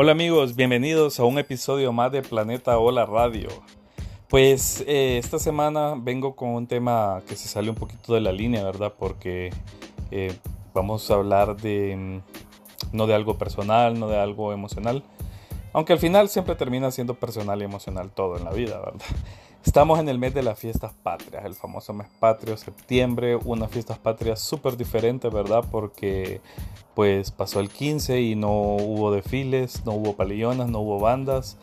Hola amigos, bienvenidos a un episodio más de Planeta Hola Radio. Pues eh, esta semana vengo con un tema que se sale un poquito de la línea, ¿verdad? Porque eh, vamos a hablar de mm, no de algo personal, no de algo emocional, aunque al final siempre termina siendo personal y emocional todo en la vida, ¿verdad? Estamos en el mes de las fiestas patrias, el famoso mes patrio, septiembre, unas fiestas patrias súper diferentes, ¿verdad? Porque pues pasó el 15 y no hubo desfiles, no hubo palillonas, no hubo bandas.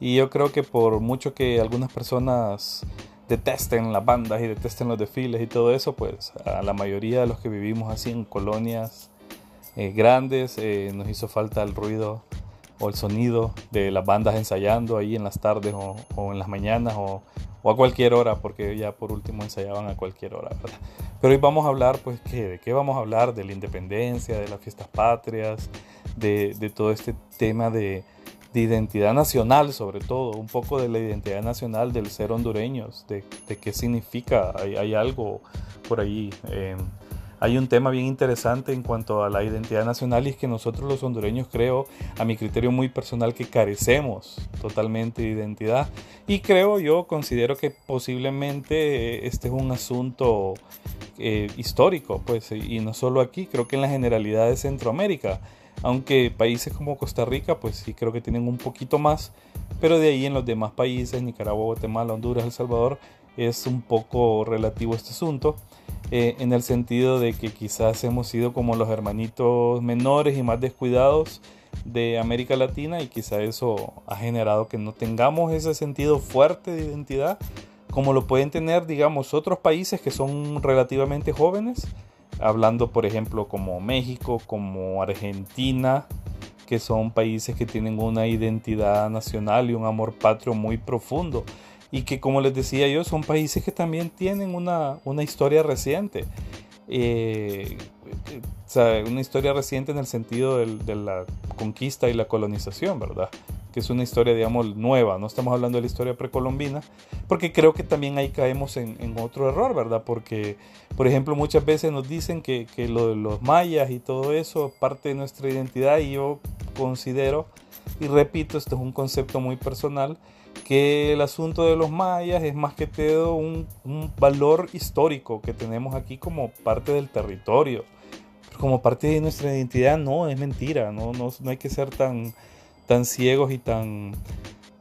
Y yo creo que por mucho que algunas personas detesten las bandas y detesten los desfiles y todo eso, pues a la mayoría de los que vivimos así en colonias eh, grandes eh, nos hizo falta el ruido o el sonido de las bandas ensayando ahí en las tardes o, en las mañanas o, a cualquier hora, porque ya por último ensayaban a cualquier hora, Pero hoy vamos a hablar, pues, ¿qué? ¿de qué vamos a hablar? De la independencia, de las fiestas patrias, de, todo este tema de, identidad nacional, sobre todo, un poco de la identidad nacional del ser hondureños, de, qué significa, hay, algo por ahí. Eh, hay un tema bien interesante en cuanto a la identidad nacional y es que nosotros los hondureños creo, a mi criterio muy personal, que carecemos totalmente de identidad y creo yo, considero que posiblemente eh, este es un asunto eh, histórico, pues, y no solo aquí, creo que en la generalidad de Centroamérica, aunque países como Costa Rica, pues sí creo que tienen un poquito más, pero de ahí en los demás países, Nicaragua, Guatemala, Honduras, El Salvador, es un poco relativo este asunto. Eh, en el sentido de que quizás hemos sido como los hermanitos menores y más descuidados de América Latina y quizá eso ha generado que no tengamos ese sentido fuerte de identidad como lo pueden tener digamos otros países que son relativamente jóvenes hablando por ejemplo como México como Argentina que son países que tienen una identidad nacional y un amor patrio muy profundo y que como les decía yo son países que también tienen una, historia reciente. Eh, o sea, una historia reciente en el sentido de la conquista y la colonización, ¿verdad? Que es una historia, digamos, nueva, no estamos hablando de la historia precolombina, porque creo que también ahí caemos en, otro error, ¿verdad? Porque, por ejemplo, muchas veces nos dicen que, que lo de los mayas y todo eso parte de nuestra identidad y yo considero, y repito, esto es un concepto muy personal, que el asunto de los mayas es más que todo un, valor histórico que tenemos aquí como parte del territorio. como parte de nuestra identidad, no, es mentira, no, no, hay que ser tan, tan ciegos y tan,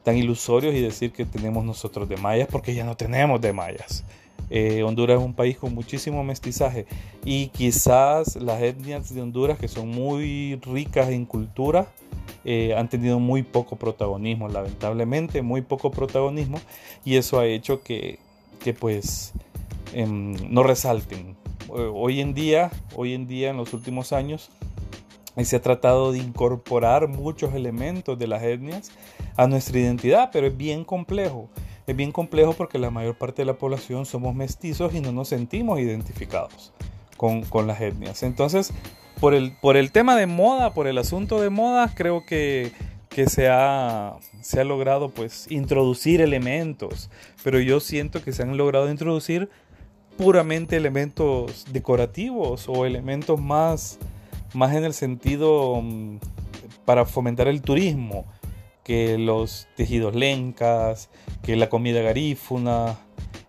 tan ilusorios y decir que tenemos nosotros de mayas, porque ya no tenemos de mayas. Eh, Honduras es un país con muchísimo mestizaje y quizás las etnias de Honduras, que son muy ricas en cultura, eh, han tenido muy poco protagonismo, lamentablemente, muy poco protagonismo, y eso ha hecho que, que pues em, no resalten. Hoy en día, hoy en día, en los últimos años, se ha tratado de incorporar muchos elementos de las etnias a nuestra identidad, pero es bien complejo. Es bien complejo porque la mayor parte de la población somos mestizos y no nos sentimos identificados con, con las etnias. Entonces, por el, por el tema de moda, por el asunto de moda, creo que, se, ha, se ha logrado pues introducir elementos, pero yo siento que se han logrado introducir puramente elementos decorativos o elementos más, más en el sentido mm, para fomentar el turismo, que los tejidos lencas, que la comida garífuna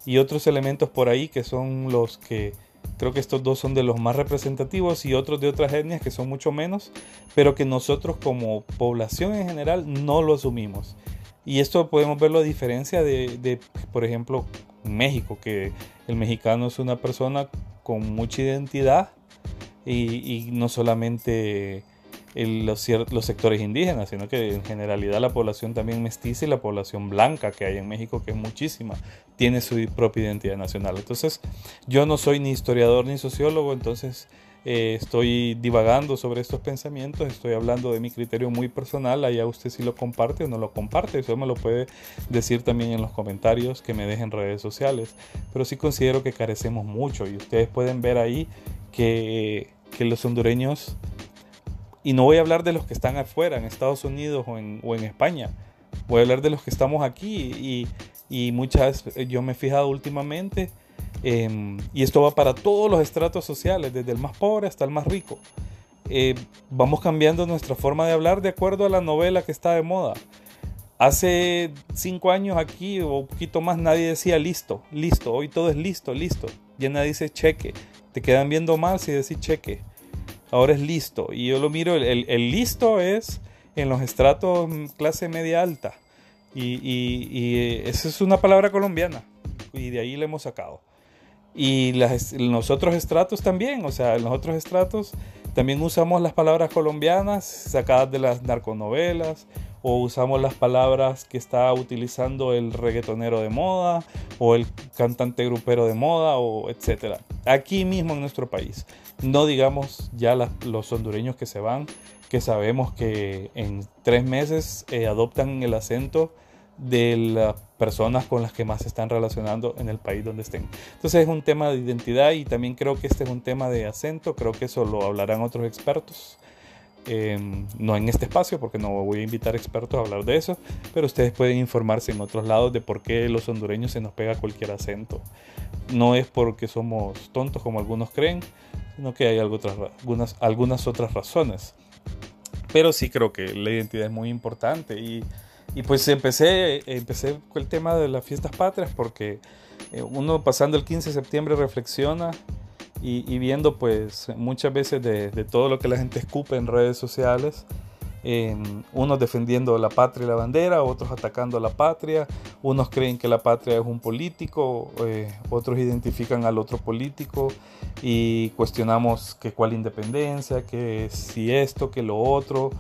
y otros elementos por ahí que son los que Creo que estos dos son de los más representativos y otros de otras etnias que son mucho menos, pero que nosotros como población en general no lo asumimos. Y esto podemos verlo a diferencia de, por ejemplo, México, que el mexicano es una persona con mucha identidad y no solamente los, los sectores indígenas, sino que en generalidad la población también mestiza y la población blanca que hay en México, que es muchísima, tiene su propia identidad nacional. Entonces, yo no soy ni historiador ni sociólogo, entonces eh, estoy divagando sobre estos pensamientos, estoy hablando de mi criterio muy personal, allá usted si lo comparte o no lo comparte, eso me lo puede decir también en los comentarios que me dejen redes sociales, pero sí considero que carecemos mucho y ustedes pueden ver ahí que, que los hondureños y no voy a hablar de los que están afuera, en Estados Unidos o en, España. Voy a hablar de los que estamos aquí. Y, muchas, yo me he fijado últimamente, em, y esto va para todos los estratos sociales, desde el más pobre hasta el más rico. eh, vamos cambiando nuestra forma de hablar de acuerdo a la novela que está de moda. Hace cinco años aquí o un poquito más nadie decía listo, listo, hoy todo es listo, listo. Ya nadie dice cheque. Te quedan viendo mal si decís cheque. Ahora es listo. Y yo lo miro, el, el, listo es en los estratos clase media alta. Y, y, esa es una palabra colombiana. Y de ahí la hemos sacado. Y las, los otros estratos también, o sea, en otros estratos también usamos las palabras colombianas sacadas de las narconovelas o usamos las palabras que está utilizando el reggaetonero de moda o el cantante grupero de moda o etcétera. Aquí mismo en nuestro país. No digamos ya los hondureños que se van, que sabemos que en tres meses eh, adoptan el acento de las personas con las que más se están relacionando en el país donde estén. Entonces es un tema de identidad y también creo que este es un tema de acento, creo que eso lo hablarán otros expertos. Em, no en este espacio porque no voy a invitar expertos a hablar de eso, pero ustedes pueden informarse en otros lados de por qué los hondureños se nos pega cualquier acento. No es porque somos tontos como algunos creen, sino que hay algunas, algunas otras razones. Pero sí creo que la identidad es muy importante y y pues empecé, empecé con el tema de las fiestas patrias porque eh, uno pasando el 15 de septiembre reflexiona y, viendo pues muchas veces de, todo lo que la gente escupe en redes sociales, unos defendiendo la patria y la bandera, otros atacando a la patria, unos creen que la patria es un político, eh, otros identifican al otro político y cuestionamos que cuál independencia, que si esto, que lo otro.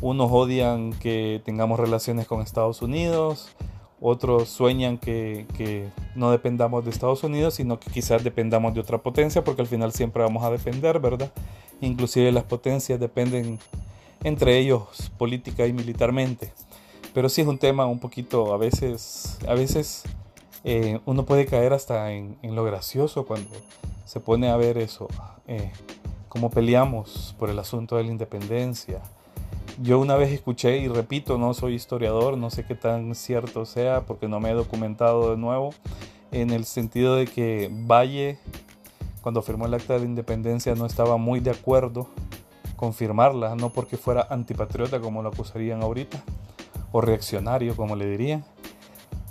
Unos odian que tengamos relaciones con Estados Unidos, otros sueñan que, no dependamos de Estados Unidos, sino que quizás dependamos de otra potencia, porque al final siempre vamos a depender, ¿verdad? Inclusive las potencias dependen entre ellos política y militarmente. Pero sí es un tema un poquito, a veces, a veces eh, uno puede caer hasta en, lo gracioso cuando se pone a ver eso, eh, cómo peleamos por el asunto de la independencia, yo una vez escuché, y repito, no soy historiador, no sé qué tan cierto sea porque no me he documentado de nuevo, en el sentido de que Valle, cuando firmó el acta de independencia, no estaba muy de acuerdo con firmarla, no porque fuera antipatriota como lo acusarían ahorita, o reaccionario como le dirían,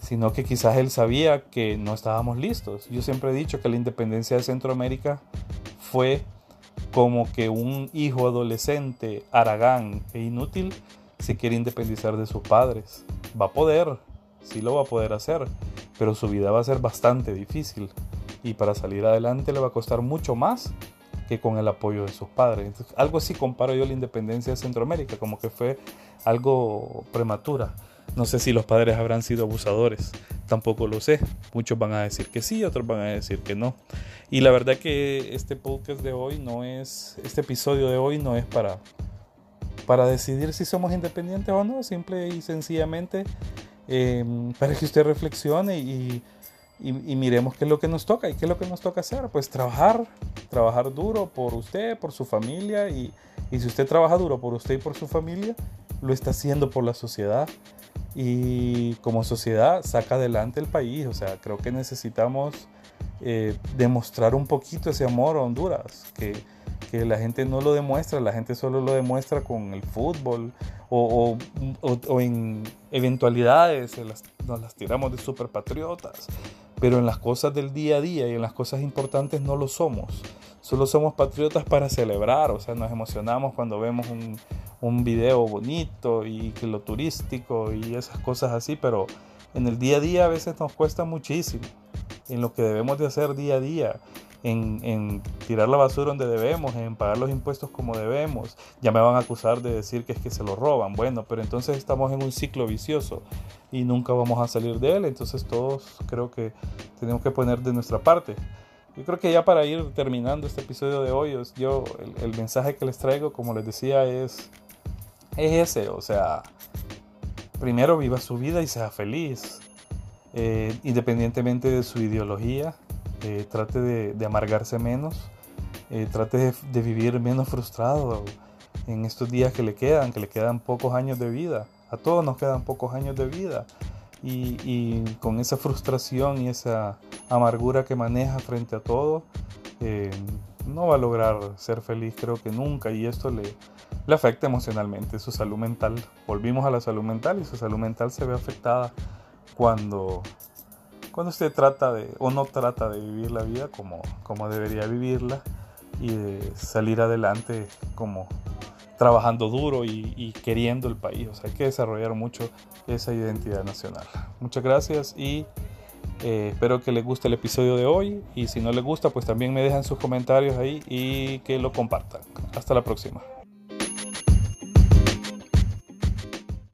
sino que quizás él sabía que no estábamos listos. Yo siempre he dicho que la independencia de Centroamérica fue como que un hijo adolescente, aragán e inútil, se quiere independizar de sus padres. Va a poder, sí lo va a poder hacer, pero su vida va a ser bastante difícil y para salir adelante le va a costar mucho más que con el apoyo de sus padres. algo así comparo yo la independencia de Centroamérica, como que fue algo prematura. No sé si los padres habrán sido abusadores, tampoco lo sé. Muchos van a decir que sí, otros van a decir que no. Y la verdad que este podcast de hoy no es, este episodio de hoy no es para, para decidir si somos independientes o no, simple y sencillamente em, para que usted reflexione y, miremos qué es lo que nos toca y qué es lo que nos toca hacer. Pues trabajar, trabajar duro por usted, por su familia y, y si usted trabaja duro por usted y por su familia, lo está haciendo por la sociedad y como sociedad saca adelante el país. O sea, creo que necesitamos eh, demostrar un poquito ese amor a Honduras, que, que, la gente no lo demuestra, la gente solo lo demuestra con el fútbol o, o, en eventualidades, nos las tiramos de super patriotas, pero en las cosas del día a día y en las cosas importantes no lo somos. Solo somos patriotas para celebrar, o sea, nos emocionamos cuando vemos un, un video bonito y que lo turístico y esas cosas así, pero en el día a día a veces nos cuesta muchísimo, en lo que debemos de hacer día a día, en, en, tirar la basura donde debemos, en pagar los impuestos como debemos. Ya me van a acusar de decir que es que se lo roban. Bueno, pero entonces estamos en un ciclo vicioso y nunca vamos a salir de él. Entonces todos creo que tenemos que poner de nuestra parte. Yo creo que ya para ir terminando este episodio de hoy, yo el, el mensaje que les traigo, como les decía, es es ese, o sea, primero viva su vida y sea feliz, eh, independientemente de su ideología, eh, trate de, amargarse menos, eh, trate de, vivir menos frustrado en estos días que le quedan, que le quedan pocos años de vida, a todos nos quedan pocos años de vida. Y, con esa frustración y esa amargura que maneja frente a todo, no va a lograr ser feliz, creo que nunca, y esto le afecta emocionalmente, su salud mental. Volvimos a la salud mental y su salud mental se ve afectada cuando, cuando usted trata de, o no trata de vivir la vida como, como debería vivirla y de salir adelante como trabajando duro y, queriendo el país. O sea, hay que desarrollar mucho esa identidad nacional. Muchas gracias y eh, espero que les guste el episodio de hoy y si no les gusta, pues también me dejan sus comentarios ahí y que lo compartan. Hasta la próxima.